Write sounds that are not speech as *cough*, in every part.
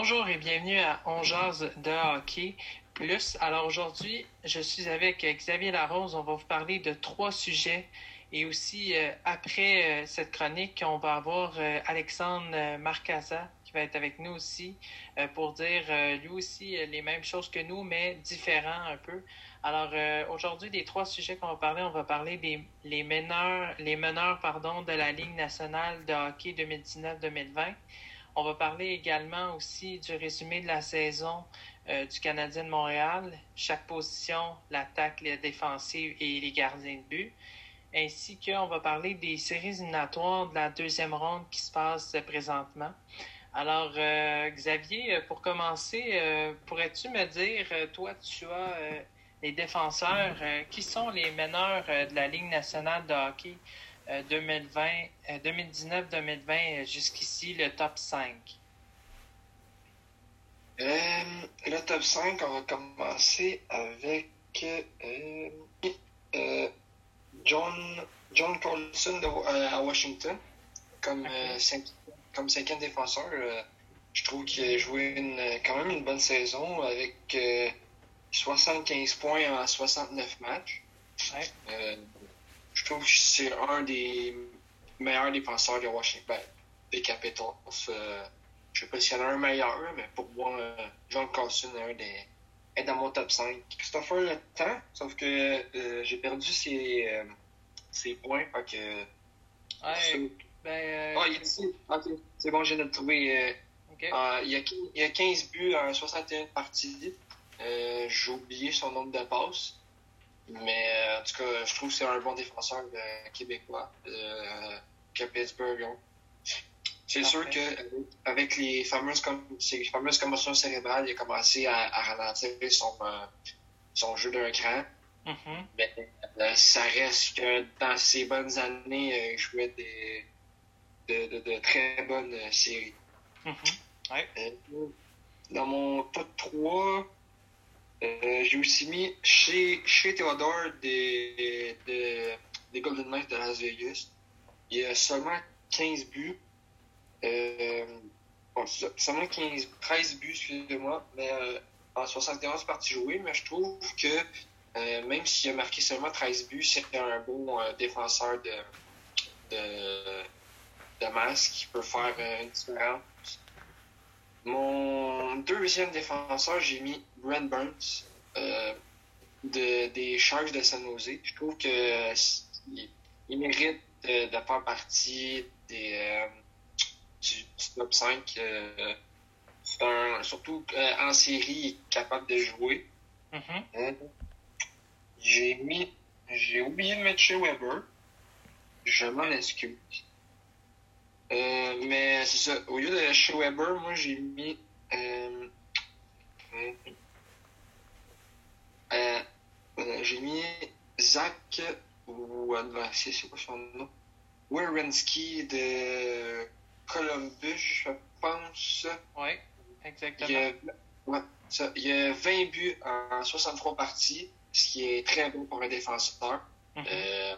Bonjour et bienvenue à On jase de hockey plus. Alors aujourd'hui, je suis avec Xavier Larose. On va vous parler de trois sujets. Et aussi, euh, après euh, cette chronique, on va avoir euh, Alexandre Marcasa qui va être avec nous aussi pour dire lui aussi les mêmes choses que nous, mais différents un peu. Alors aujourd'hui, des trois sujets qu'on va parler, on va parler des les meneurs, les meneurs pardon, de la Ligue nationale de hockey 2019-2020. On va parler également aussi du résumé de la saison euh, du Canadien de Montréal, chaque position, l'attaque, la défensive et les gardiens de but. Ainsi qu'on va parler des séries éliminatoires de la deuxième ronde qui se passe présentement. Alors, euh, Xavier, euh, pour commencer, pourrais-tu me dire, toi, tu as les défenseurs, qui sont les meneurs de la Ligue nationale de hockey? 2020, 2019-2020 jusqu'ici, le top 5? Euh, le top 5, on va commencer avec euh, euh, John, John Carlson à Washington comme, comme cinquième défenseur. je trouve qu'il a joué une, quand même une bonne saison avec 75 points en 69 matchs. je trouve que c'est un des meilleurs défenseurs de Washington, ben, des Capitals. je sais pas s'il y en a un meilleur, mais pour moi, euh, John Carlson est, un des, est dans mon top 5. Christopher le temps, sauf que euh, j'ai perdu ses, euh, ses points. Fait que, ouais, ben, ah, il est ici. c'est bon, j'ai viens de le trouver. il, y a, il y a 15 buts en 61 parties. j'ai oublié son nombre de passes. Mais en tout cas, je trouve que c'est un bon défenseur québécois que Pittsburgh C'est sûr que avec les fameuses, ces fameuses commotions cérébrales, il a commencé à, ralentir son, euh, son jeu d'un cran. Mm-hmm. Mais euh, ça reste que dans ses bonnes années, euh, il jouait des, de, de, très bonnes séries. Mm-hmm. dans mon top 3, j'ai aussi mis chez, chez Theodore des, des, des Golden Knights de Las Vegas. Il y a seulement 15 buts. Euh, seulement 15, 13 buts, excusez-moi, mais euh, en 71 parties jouées, mais je trouve que euh, même s'il a marqué seulement 13 buts, c'est un bon euh, défenseur de, de, de masse qui peut faire euh, une différence. Mon deuxième défenseur, j'ai mis Brent Burns de, des Sharks de San Jose. Je trouve que il mérite de, de faire partie des, euh, du, top 5. Euh, un, surtout euh, en série, il est capable de jouer. Mm-hmm. J'ai mis. J'ai oublié de mettre chez Weber. Je m'en excuse. Mais c'est ça. Au lieu de chez Weber, moi j'ai mis. j'ai mis Zach ou c'est quoi son nom? Werenski de Columbus, je pense. Oui, exactement. Il y, a, ouais, ça, il y a 20 buts en 63 parties, ce qui est très bon pour un défenseur. Mm -hmm.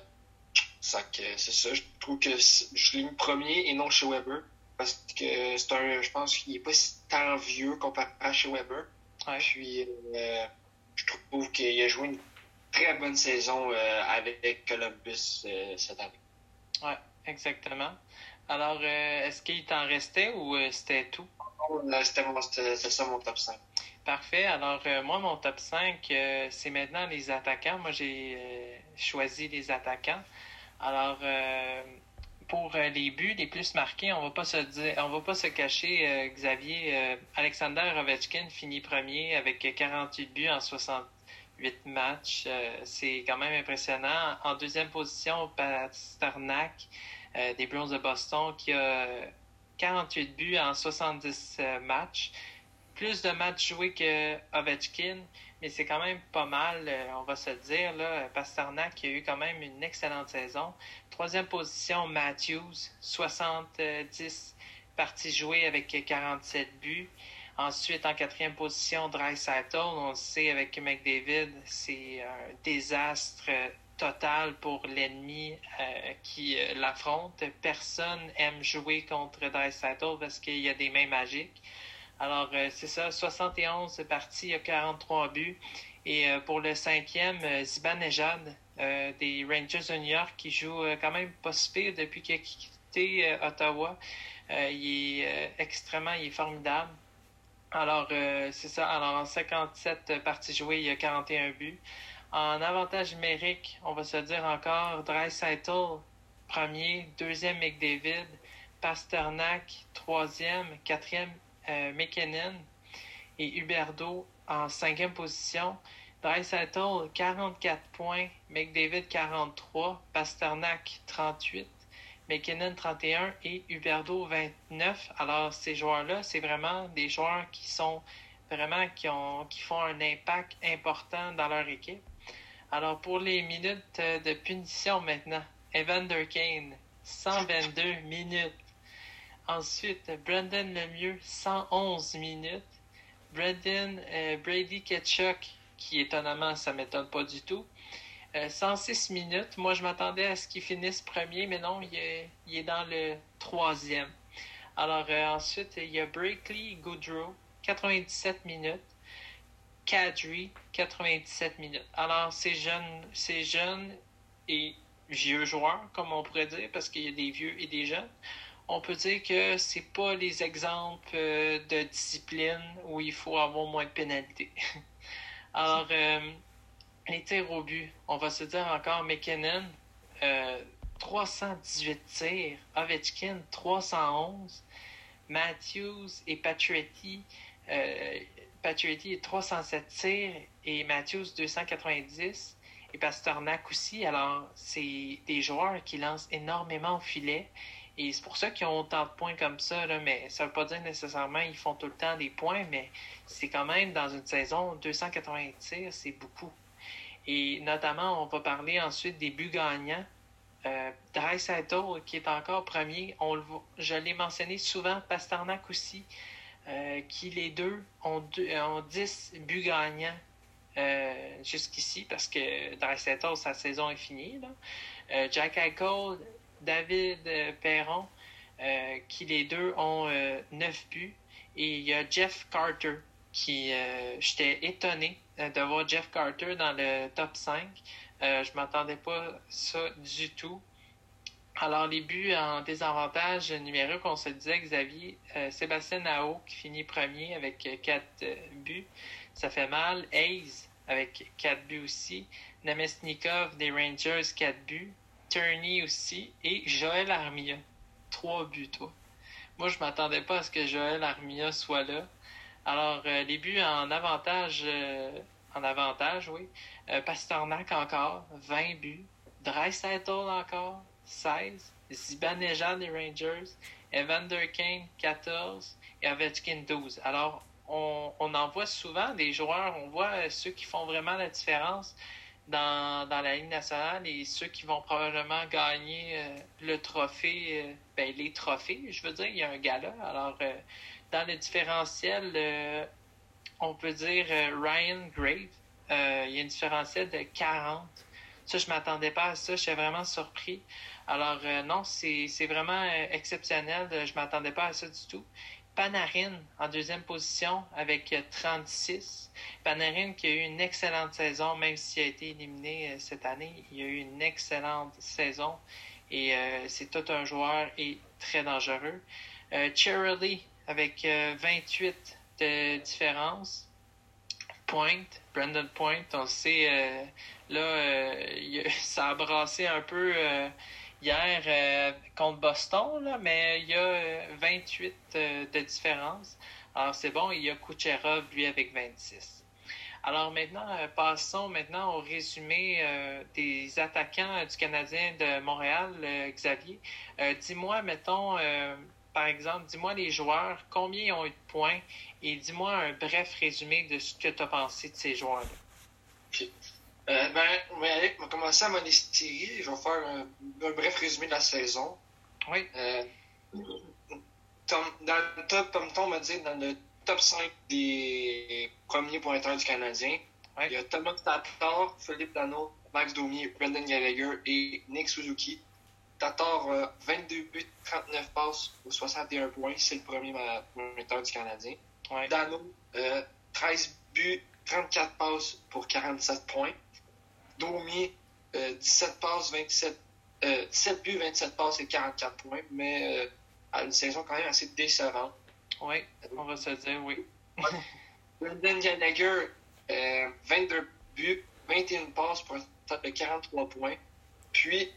C'est ça, je trouve que je l'ai mis premier et non chez Weber. Parce que c'est un, je pense qu'il n'est pas si tant vieux comparé à chez Weber. Ouais. Puis, euh, je trouve qu'il a joué une très bonne saison euh, avec Columbus euh, cette année. Oui, exactement. Alors, est-ce qu'il t'en restait ou c'était tout? C'était ça mon top 5. Parfait. Alors, moi, mon top 5, c'est maintenant les attaquants. Moi, j'ai choisi les attaquants. Alors, pour les buts les plus marqués, on va pas se dire, on va pas se cacher, Xavier. Alexander Ovechkin finit premier avec 48 buts en 60 huit matchs. Euh, c'est quand même impressionnant. En deuxième position, Pasternak euh, des Browns de Boston qui a 48 buts en 70 euh, matchs. Plus de matchs joués que Ovechkin, mais c'est quand même pas mal, on va se dire. Là. Pasternak qui a eu quand même une excellente saison. Troisième position, Matthews, 70 parties jouées avec 47 buts. Ensuite, en quatrième position, Dreisaitl. On le sait avec McDavid, c'est un désastre total pour l'ennemi euh, qui euh, l'affronte. Personne aime jouer contre Dreisaitl parce qu'il y a des mains magiques. Alors, c'est ça, 71 parties, il y a 43 buts. Et pour le cinquième, Zibanejad des Rangers de New York qui joue quand même si depuis qu'il a quitté Ottawa. il est extrêmement, il est formidable. Alors, c'est ça. Alors, en 57 parties jouées, il y a 41 buts. En avantage numérique, on va se dire encore Dreisaitl, premier, deuxième McDavid, Pasternak, troisième, quatrième euh, McKinnon et Huberdo en cinquième position. Dreisaitl, 44 points, McDavid 43, Pasternak 38, McKinnon 31 et Huberdo 29. Alors ces joueurs-là, c'est vraiment des joueurs qui sont vraiment qui ont qui font un impact important dans leur équipe. Alors, pour les minutes euh, de punition maintenant, Evander Kane, 122 minutes. Ensuite, Brendan Lemieux, 111 minutes. Brendan euh, Brady Ketchuk, qui étonnamment, ça m'étonne pas du tout. 106 euh, minutes. Moi, je m'attendais à ce qu'il finisse premier, mais non, il est, dans le troisième. Alors, ensuite, il y a Breakley Goodrow, 97 minutes. Kadri, 97 minutes. Alors, ces jeunes, ces jeunes et vieux joueurs, comme on pourrait dire, parce qu'il y a des vieux et des jeunes, on peut dire que c'est pas les exemples euh, de discipline où il faut avoir moins de pénalités. *laughs* Alors, euh, les tirs au but, on va se dire encore McKinnon, 318 euh, tirs, Ovechkin, 311, Matthews et Patriotti, Patriotty 307 tirs et Matthews 290 et Pasternak aussi. Alors, c'est des joueurs qui lancent énormément au filet et c'est pour ça qu'ils ont autant de points comme ça. Là, mais ça ne veut pas dire nécessairement qu'ils font tout le temps des points, mais c'est quand même dans une saison 280 tirs, c'est beaucoup. Et notamment, on va parler ensuite des buts gagnants. Euh, qui est encore premier, on je l'ai mentionné souvent, Pasternak aussi. Euh, qui les deux ont, ont 10 buts gagnants euh, jusqu'ici parce que Seattle, sa saison est finie. Euh, Jack Eichel, David Perron, qui les deux ont 9 buts. Et il y a Jeff Carter, qui j'étais étonné de voir Jeff Carter dans le top 5. je m'attendais pas ça du tout. Alors, les buts en désavantage numérique, on se disait, Xavier, euh, Sébastien Nao qui finit premier avec 4 euh, buts, ça fait mal. Hayes avec 4 buts aussi. Namestnikov des Rangers, 4 buts. Turney aussi. Et Joël Armia, 3 buts, toi. Moi, je m'attendais pas à ce que Joël Armia soit là. Alors, euh, les buts en avantage, en avantage, oui. Pasternak encore, 20 buts. Dreisaitl encore, 16, Zibanejad des Rangers, Evander Kane 14 et Ovechkin 12. Alors, on, en voit souvent des joueurs, on voit ceux qui font vraiment la différence dans, dans la Ligue nationale et ceux qui vont probablement gagner euh, le trophée, euh, ben, les trophées, je veux dire, il y a un gala. Alors, euh, dans le différentiel, on peut dire Ryan Grave, il y a un différentiel de 40. Ça, je m'attendais pas à ça, je suis vraiment surpris. Alors, non, c'est vraiment exceptionnel. Je m'attendais pas à ça du tout. Panarin en deuxième position avec 36. Panarin qui a eu une excellente saison, même s'il a été éliminé euh, cette année, il a eu une excellente saison et c'est tout un joueur et très dangereux. Euh, avec 28 de différence. Point, Brandon Point, on sait, là, *laughs* ça a brassé un peu hier euh, contre Boston, là, mais il y a 28 euh, euh, de différence. Alors c'est bon, il y a Kucherov, lui, avec 26. Alors maintenant, passons maintenant au résumé des attaquants du Canadien de Montréal, Xavier. dis-moi, mettons, par exemple, dis-moi les joueurs, combien ils ont eu de points et dis-moi un bref résumé de ce que tu as pensé de ces joueurs-là. Euh, ben, on va commencer à mon Je vais faire un, bref résumé de la saison. Oui. Euh, dans le top, comme Tom m'a dit, dans le top 5 des premiers pointeurs du Canadien, il y a Thomas Tatar, Philippe Dano, Max Domi, Brendan Gallagher et Nick Suzuki. Tatar, 22 buts, 39 passes ou 61 points. C'est le premier pointeur du Canadien. Dano, 13 buts, 34 passes pour 47 points. Domi, 17 passes, 27, 17 buts, 27 passes et 44 points, mais à une saison quand même assez décevante. Oui, on va se dire, oui. Brendan *laughs* Gallagher, 22 buts, 21 passes pour un total de 43 points. Puis,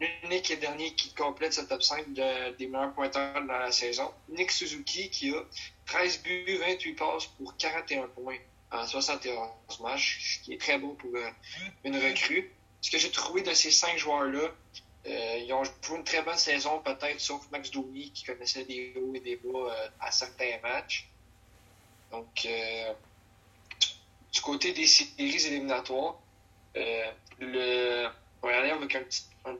l'unique et dernier qui complète ce top 5 des meilleurs pointeurs dans la saison, Nick Suzuki, qui a 13 buts, 28 passes pour 41 points en 71 matchs, ce qui est très beau pour euh, une recrue. Ce que j'ai trouvé de ces cinq joueurs-là, euh, ils ont joué une très bonne saison, peut-être, sauf Max Domi, qui connaissait des hauts et des bas euh, à certains matchs. Donc, du côté des séries éliminatoires, le on va aller avec un petit, un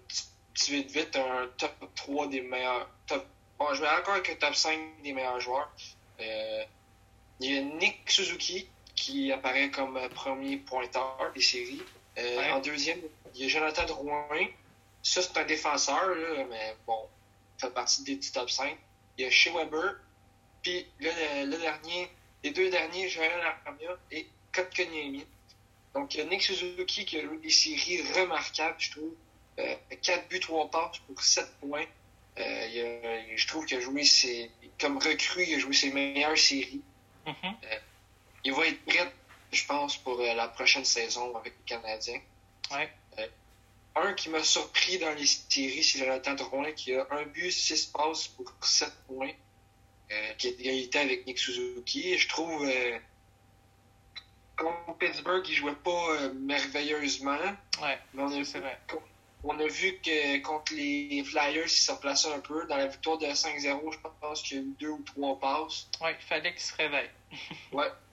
petit vite vite, un top 3 des meilleurs. Top, bon, je vais encore avec un top 5 des meilleurs joueurs. Il y a Nick Suzuki qui apparaît comme premier pointeur des séries. Euh, en deuxième, il y a Jonathan Drouin. Ça, c'est un défenseur, là, mais bon, il fait partie des petits top 5. Il y a Shea Weber. Puis le, le, dernier, les deux derniers, Joël Armia et Kotkaniemi. Donc, Nick Suzuki qui a eu des séries remarquables, je trouve. Euh, 4 buts, 3 passes pour 7 points. Euh, je trouve qu'il a joué ses, comme recrue, il a joué ses meilleures séries. Mm-hmm. euh, il va être prêt, je pense, pour euh, la prochaine saison avec les Canadiens. Ouais. Euh, un qui m'a surpris dans les séries, c'est Jonathan Drouin qui a un but, 6 passes pour 7 points, qui est égalité avec Nick Suzuki. je trouve contre Pittsburgh, il jouait pas euh, merveilleusement. Ouais, mais on a, c'est vrai. On a vu que contre les Flyers, il s'est replacé un peu. Dans la victoire de 5-0, je pense qu'il y a eu deux ou trois passes. Ouais, il fallait qu'il se réveille. ouais. *laughs*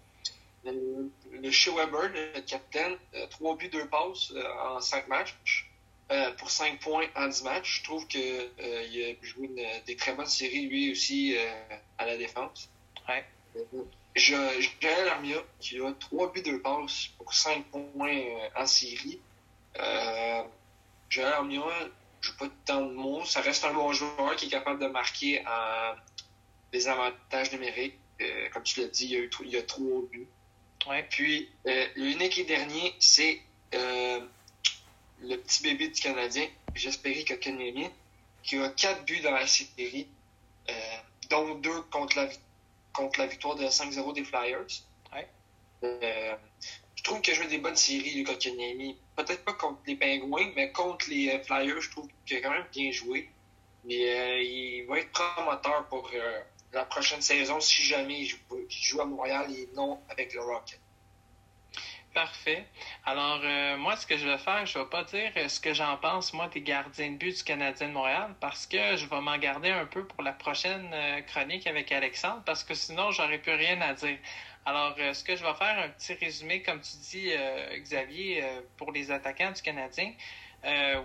Le, le Shea Weber, le capitaine, 3 euh, buts, 2 passes euh, en 5 matchs. pour 5 points en 10 matchs. Je trouve qu'il a joué une, des très bonnes séries, lui aussi, à la défense. Ouais. Joël Armia, qui a 3 buts, 2 passes pour 5 points euh, en série. Euh, Joël Armia, je pas tant de mots. Ça reste un bon joueur qui est capable de marquer en des avantages numériques. Euh, comme tu l'as dit, il y a, eu, il y a 3 buts. Ouais. Puis, euh, l'unique et dernier, c'est euh, le petit bébé du Canadien, J'espérais que qui a 4 buts dans la série, euh, dont 2 contre la contre la victoire de 5-0 des Flyers. Ouais. Euh, je trouve qu'il a joué des bonnes séries, Lucas Kanyemi. Peut-être pas contre les Pingouins, mais contre les euh, Flyers, je trouve qu'il a quand même bien joué. Mais euh, il va être promoteur pour euh, la prochaine saison si jamais il joue, à Montréal et non avec le Rocket. Parfait. Alors, euh, moi, ce que je vais faire, je ne vais pas dire ce que j'en pense, moi, des gardiens de but du Canadien de Montréal, parce que je vais m'en garder un peu pour la prochaine euh, chronique avec Alexandre, parce que sinon, j'aurais plus rien à dire. Alors, euh, ce que je vais faire, un petit résumé, comme tu dis, Xavier, pour les attaquants du Canadien.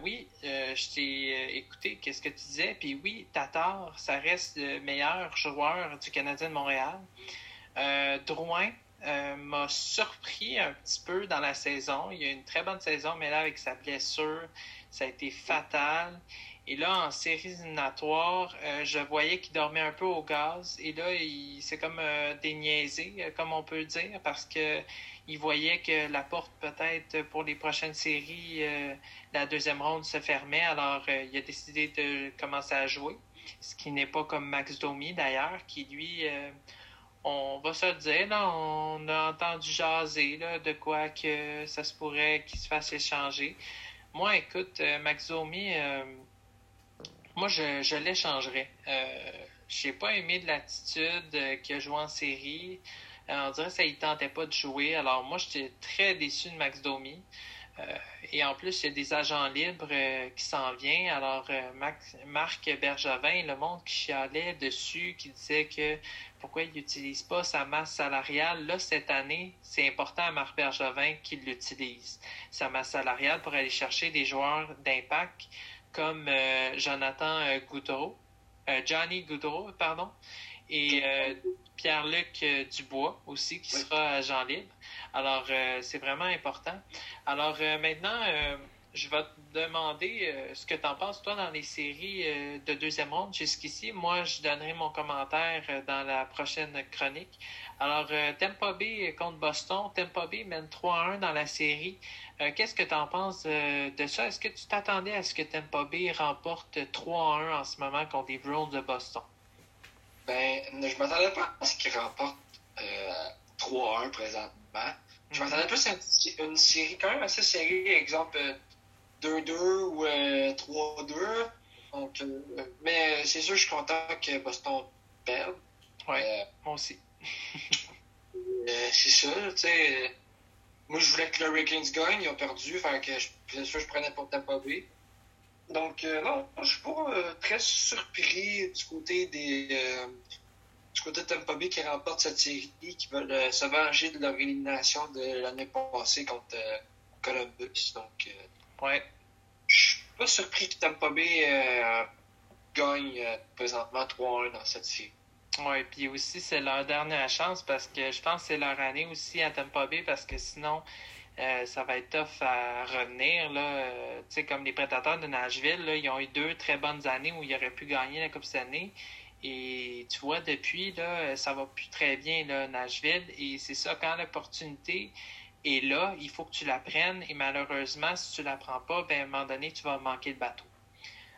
Oui, je t'ai écouté, qu'est-ce que tu disais, puis oui, Tatar, ça reste le meilleur joueur du Canadien de Montréal. Drouin, euh, m'a surpris un petit peu dans la saison. Il a une très bonne saison, mais là, avec sa blessure, ça a été fatal. Et là, en séries éliminatoires, euh, je voyais qu'il dormait un peu au gaz. Et là, il c'est comme euh, déniaisé, euh, comme on peut dire, parce que il voyait que la porte, peut-être, pour les prochaines séries, la deuxième ronde se fermait. Alors, il a décidé de commencer à jouer. Ce qui n'est pas comme Max Domi, d'ailleurs, qui, lui, on va se le dire, là, on a entendu jaser là, de quoi que ça se pourrait qu'il se fasse échanger. Moi, écoute, Maxomi, euh, moi, je, je l'échangerais. Euh, je n'ai pas aimé de l'attitude euh, qu'il a joué en série. on dirait que ça ne tentait pas de jouer. Alors, moi, j'étais très déçu de Max Domi. Euh, et en plus, il y a des agents libres euh, qui s'en viennent. Alors, euh, Marc Bergevin, le monde qui chialait dessus, qui disait que pourquoi il n'utilise pas sa masse salariale. Là, cette année, c'est important à Marc Bergevin qu'il l'utilise. Sa masse salariale pour aller chercher des joueurs d'impact comme Jonathan Goudreau, Johnny Goudreau, pardon, et Pierre-Luc Dubois aussi, qui sera agent libre. Alors, euh, c'est vraiment important. Alors, euh, maintenant, euh, je vais te demander euh, ce que tu en penses, toi, dans les séries euh, de deuxième ronde jusqu'ici. Moi, je donnerai mon commentaire euh, dans la prochaine chronique. Alors, Tampa Bay contre Boston. Tampa Bay mène 3-1 dans la série. Qu'est-ce que tu en penses de ça? Est-ce que tu t'attendais à ce que Tampa Bay remporte 3-1 en ce moment contre les Browns de Boston? Ben, je m'attendais pas à ce qu'ils remportent 3-1 présentement. Je mhm. m'attendais plus à une, série quand même assez serrée, exemple 2-2 ou 3-2. Euh, Donc, euh, mais c'est sûr, je suis content que Boston perde. Ouais, euh, moi aussi. *laughs* c'est ça, tu sais. Moi, je voulais que le Hurricanes gagne, ils ont perdu, fait que bien sûr, je prenais pour Tampa Bay. Donc, non, je suis pas très surpris du côté des. du côté de Tampa Bay qui remporte cette série, qui veulent se venger de leur élimination de l'année passée contre Columbus. Donc, Ouais. Je suis pas surpris que Tampa Bay euh, gagne euh, présentement 3-1 dans cette série. Oui, puis aussi, c'est leur dernière chance parce que je pense que c'est leur année aussi à Tampa Bay parce que sinon, euh, ça va être tough à revenir. Là. tu sais, comme les prédateurs de Nashville, là, ils ont eu deux très bonnes années où ils auraient pu gagner la Coupe Stanley. Et tu vois, depuis, là, ça va plus très bien, là, Nashville. Et c'est ça, quand l'opportunité et là, il faut que tu la prennes et malheureusement, si tu la prends pas, ben, à un moment donné, tu vas manquer de bateau.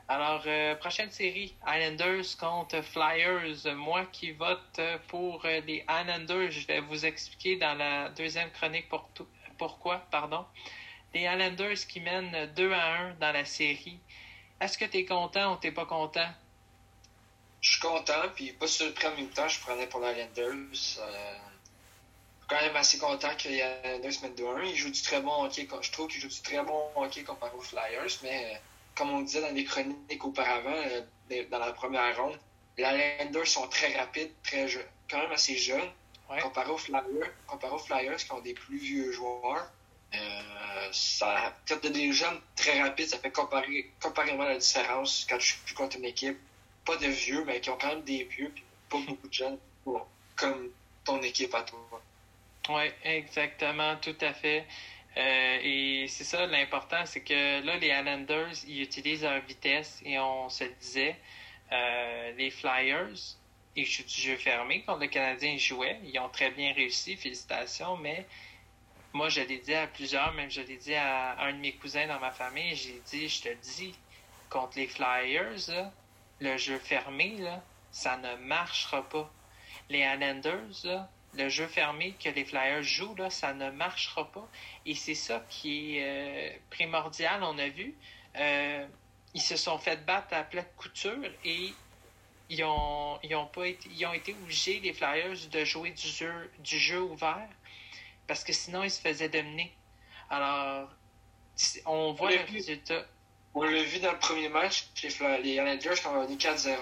Alors, euh, prochaine série, Islanders contre Flyers. Moi qui vote pour euh, les Islanders, je vais vous expliquer dans la deuxième chronique pour pourquoi. Pardon. Les Islanders qui mènent 2 à 1 dans la série. Est-ce que tu es content ou t'es pas content? Je suis content, puis pas surpris en même temps, je prenais pour les Islanders. Euh, quand même assez content qu'il y a deux semaines de 1. Il joue du très bon hockey. Je trouve qu'il joue du très bon hockey comparé aux Flyers, mais euh, comme on disait dans les chroniques auparavant, euh, dans la première ronde, les Islanders sont très rapides, très quand même assez jeunes. Comparé aux Flyers, comparé aux Flyers qui ont des plus vieux joueurs, euh, ça, quand tu des jeunes très rapides, ça fait comparer, comparément la différence quand je suis contre une équipe, pas de vieux, mais qui ont quand même des vieux, puis pas beaucoup de jeunes, comme ton équipe à toi. Oui, exactement, tout à fait. Euh, et c'est ça, l'important, c'est que là, les Islanders, ils utilisent leur vitesse et on se disait, euh, les Flyers, ils jouent du jeu fermé quand le Canadien jouait. Ils ont très bien réussi, félicitations, mais moi, je l'ai dit à plusieurs, même je l'ai dit à un de mes cousins dans ma famille, j'ai dit, je te dis, contre les Flyers, le jeu fermé, là, ça ne marchera pas. Les Islanders, là, le jeu fermé que les Flyers jouent, là, ça ne marchera pas. Et c'est ça qui est euh, primordial, on a vu. Euh, ils se sont fait battre à plat de couture et ils ont, ils ont, pas été, ils ont été obligés, les Flyers, de jouer du jeu, du jeu ouvert parce que sinon, ils se faisaient dominer. Alors, on voit le résultat. On l'a vu dans le premier match, les, les Islanders ont gagné 4-0.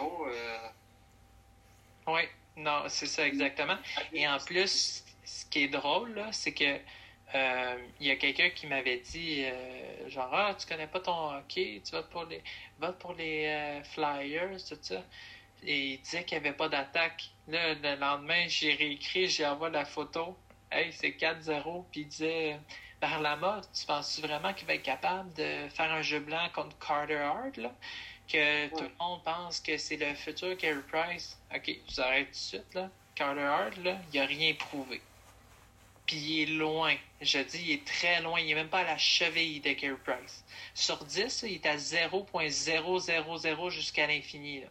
Oui. Non, c'est ça exactement. Et en plus, ce qui est drôle, c'est que euh, il y a quelqu'un qui m'avait dit euh, genre ah tu connais pas ton hockey, tu vas pour les pour les euh, Flyers, tout ça. Et il disait qu'il n'y avait pas d'attaque. Là, le lendemain, j'ai réécrit, j'ai envoyé la photo. Hey, c'est 4-0. Puis il disait Barlama, tu penses vraiment qu'il va être capable de faire un jeu blanc contre Carter Hart, là? Que tout le monde pense que c'est le futur Carey Price. OK, vous arrêtez tout de suite, là. Carter Hart, là, il n'a rien prouvé. Puis il est loin. Je dis, il est très loin. Il n'est même pas à la cheville de Carey Price. Sur 10, il est à 0.000 jusqu'à l'infini. Tu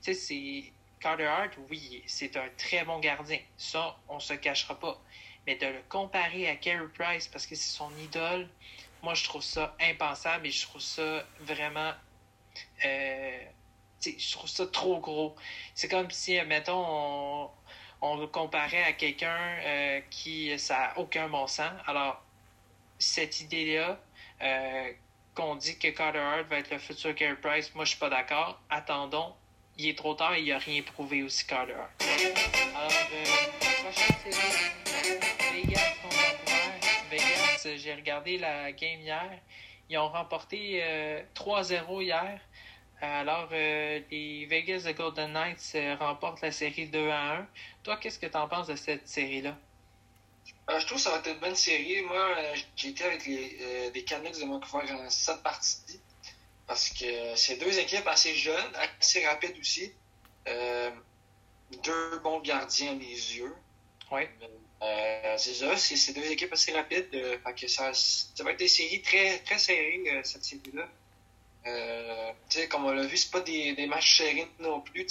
sais, c'est... Carter Hart, oui, c'est un très bon gardien. Ça, on se cachera pas. Mais de le comparer à Carey Price parce que c'est son idole, moi, je trouve ça impensable et je trouve ça vraiment euh, je trouve ça trop gros. C'est comme si, mettons, on, le comparait à quelqu'un euh, qui ça n'a aucun bon sens. Alors, cette idée-là, euh, qu'on dit que Carter Hart va être le futur Carey Price, moi je suis pas d'accord. Attendons, il est trop tard et il a rien prouvé aussi Carter Hart. Alors, prochaine Vegas Vegas, j'ai regardé la game hier. Ils ont remporté 3-0 hier. Alors, euh, les Vegas The Golden Knights euh, remportent la série 2 à 1. Toi, qu'est-ce que tu en penses de cette série-là? je trouve que ça va être une bonne série. Moi, j'ai été avec les, les Canucks de Vancouver en sept parties parce que c'est deux équipes assez jeunes, assez rapides aussi. deux bons gardiens à mes yeux. Oui. Euh, c'est ça, c'est deux équipes assez rapides. Euh, que ça, ça va être des séries très, très serrées, euh, cette série-là. Comme on l'a vu, c'est pas des, des matchs serrés non plus.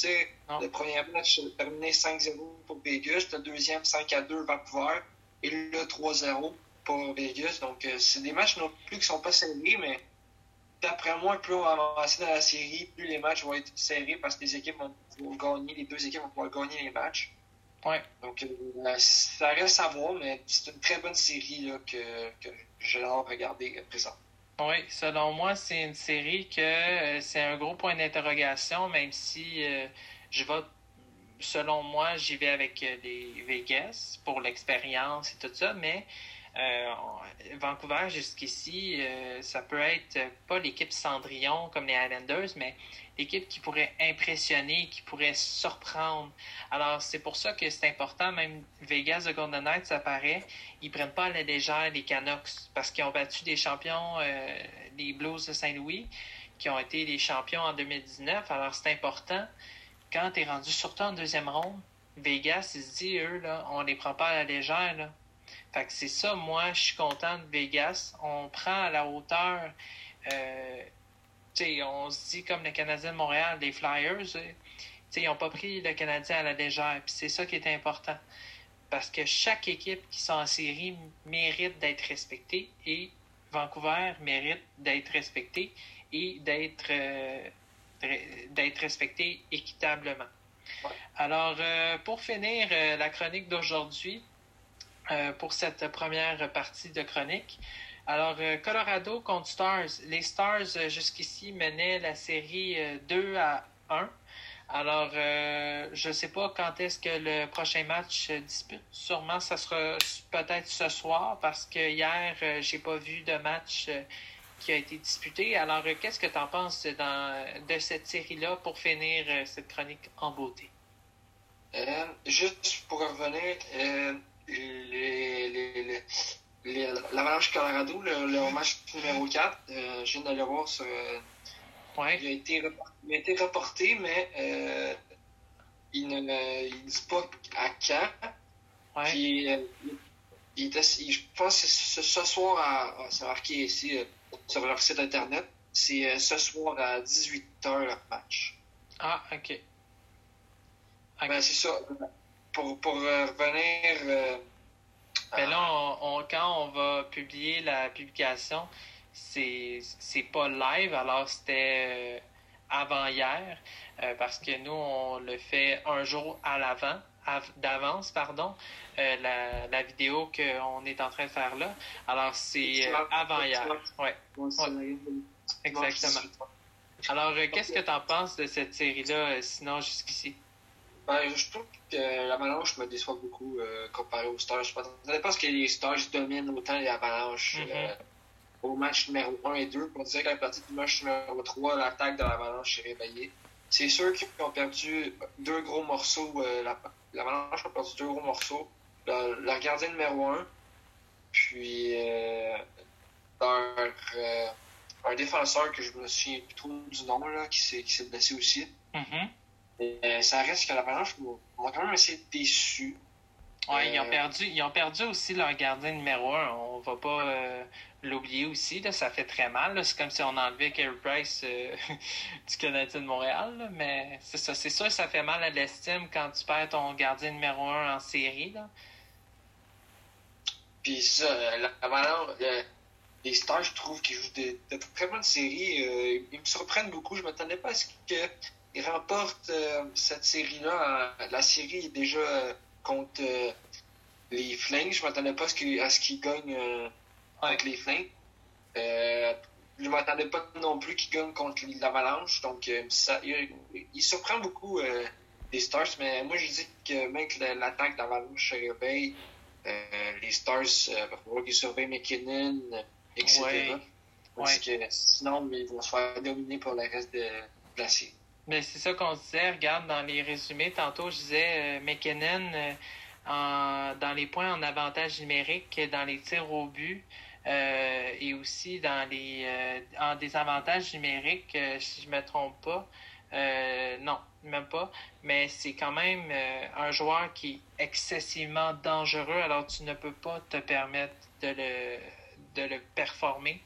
Le premier match terminé 5-0 pour Vegas, le deuxième 5-2 Vancouver et le 3-0 pour Vegas. Donc, c'est des matchs non plus qui sont pas serrés, mais d'après moi, plus on va avancer dans la série, plus les matchs vont être serrés parce que les équipes vont pouvoir gagner, les deux équipes vont pouvoir gagner les matchs. Ouais. Donc, euh, ça reste à voir, mais c'est une très bonne série là, que, que j'ai hâte de regarder présent. Oui, selon moi, c'est une série que euh, c'est un gros point d'interrogation, même si euh, je vais, selon moi, j'y vais avec les Vegas pour l'expérience et tout ça, mais Vancouver jusqu'ici, ça peut être pas l'équipe Cendrillon comme les Islanders, mais équipe qui pourrait impressionner, qui pourrait surprendre. Alors, c'est pour ça que c'est important, même Vegas de Golden Knights, ça paraît, ils prennent pas à la légère les Canucks parce qu'ils ont battu des champions, euh, les Blues de Saint-Louis, qui ont été les champions en 2019. Alors, c'est important, quand tu es rendu surtout en deuxième ronde, Vegas, ils se disent, eux, là, on les prend pas à la légère. Fait que c'est ça, moi, je suis content de Vegas. On prend à la hauteur euh, on se dit comme le Canadien de Montréal, les Flyers, ils n'ont pas pris le Canadien à la légère. Puis c'est ça qui est important. Parce que chaque équipe qui sont en série mérite d'être respectée et Vancouver mérite d'être respectée et d'être euh, d'être respectée équitablement. Alors, euh, pour finir la chronique d'aujourd'hui, pour cette première partie de chronique, alors, euh, Colorado contre Stars. Les Stars, euh, jusqu'ici, menaient la série 2 euh, à 1. Alors, je ne sais pas quand est-ce que le prochain match dispute. Sûrement, ça sera peut-être ce soir parce que hier, j'ai pas vu de match qui a été disputé. Alors, qu'est-ce que tu en penses de cette série-là pour finir cette chronique en beauté? juste pour revenir, l'Avalanche Colorado, le, match numéro 4, euh, je viens d'aller voir sur. Euh, ouais. il, a été reporté, il a été reporté, mais euh, il ne il dit pas à quand. Ouais. Puis, euh, il était, je pense que ce, ce soir, à, c'est marqué ici euh, sur leur site internet, c'est euh, ce soir à 18h le match. Ah, ok. okay. Ben, c'est ça. Pour, pour revenir mais ben là, on, quand on va publier la publication, c'est pas live, alors c'était euh, avant hier, euh, parce que nous, on le fait un jour à l'avant, d'avance, pardon, euh, la, la vidéo qu'on est en train de faire là. Alors, c'est avant hier. Ouais. Exactement. Alors, qu'est-ce que tu en penses de cette série-là, sinon jusqu'ici? Ben, je trouve que l'Avalanche me déçoit beaucoup euh, comparé aux Stars. Je ne pas que les Stars dominent autant les Avalanches mm -hmm. au match numéro 1 et 2. On dirait qu'à partir du match numéro 3, l'attaque de l'Avalanche s'est réveillée. C'est sûr qu'ils ont perdu deux gros morceaux. Euh, L'Avalanche a perdu deux gros morceaux. Leur, gardien numéro 1, puis euh, leur, un défenseur que je me souviens plus trop du nom, là, qui s'est blessé aussi. Mm -hmm. Euh, ça reste que l'Avalanche m'a quand même assez déçu. Ouais, ils ont euh, perdu, ils ont perdu aussi leur gardien numéro un. On va pas euh, l'oublier aussi. Là, ça fait très mal. C'est comme si on enlevait Carey Price *laughs* du Canadien de Montréal. Mais c'est ça, c'est sûr, ça fait mal à l'estime quand tu perds ton gardien numéro un en série. Là. Puis ça, l'Avalanche, les Stars, je trouve qu'ils jouent de, de, très bonnes séries. ils me surprennent beaucoup. Je m'attendais pas à ce que il remporte euh, cette série-là. La série est déjà euh, contre euh, les Flames. Je m'attendais pas à ce qu'il gagne avec les Flames. je m'attendais pas non plus qu'il gagne contre l'Avalanche. Donc, ça, il, surprend beaucoup les Stars. Mais moi, je dis que même que l'attaque d'Avalanche se réveille, les Stars, il va qu'ils surveillent McKinnon, etc. Parce que sinon, ils vont se faire dominer pour le reste de la série. Mais c'est ça qu'on disait, regarde, dans les résumés, tantôt je disais euh, McKinnon, euh, dans les points en avantage numérique, dans les tirs au but. et aussi dans les en désavantage numérique, si je me trompe pas. non, même pas. Mais c'est quand même un joueur qui est excessivement dangereux, alors tu ne peux pas te permettre de le, de le performer.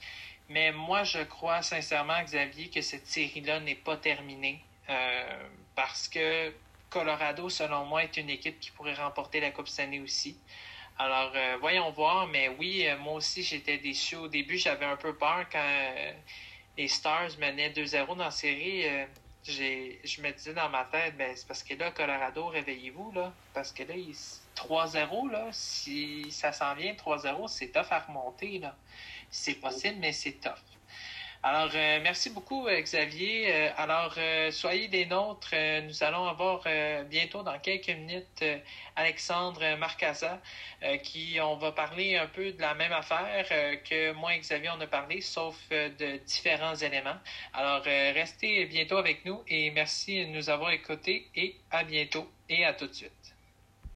Mais moi, je crois sincèrement, Xavier, que cette série-là n'est pas terminée euh, parce que Colorado, selon moi, est une équipe qui pourrait remporter la Coupe cette année aussi. Alors, euh, voyons voir. Mais oui, euh, moi aussi, j'étais déçu. Au début, j'avais un peu peur quand les Stars menaient 2-0 dans la série. je me disais dans ma tête, ben, c'est parce que là, Colorado, réveillez-vous, là. Parce que là, 3-0, là, si ça s'en vient 3-0, c'est tough à remonter, là. C'est possible, mais c'est tough. Alors, euh, merci beaucoup, euh, Xavier. Euh, alors, soyez des nôtres. nous allons avoir bientôt, dans quelques minutes, Alexandre Marcaza, qui on va parler un peu de la même affaire que moi et Xavier on a parlé, sauf de différents éléments. Alors, restez bientôt avec nous et merci de nous avoir écoutés et à bientôt et à tout de suite.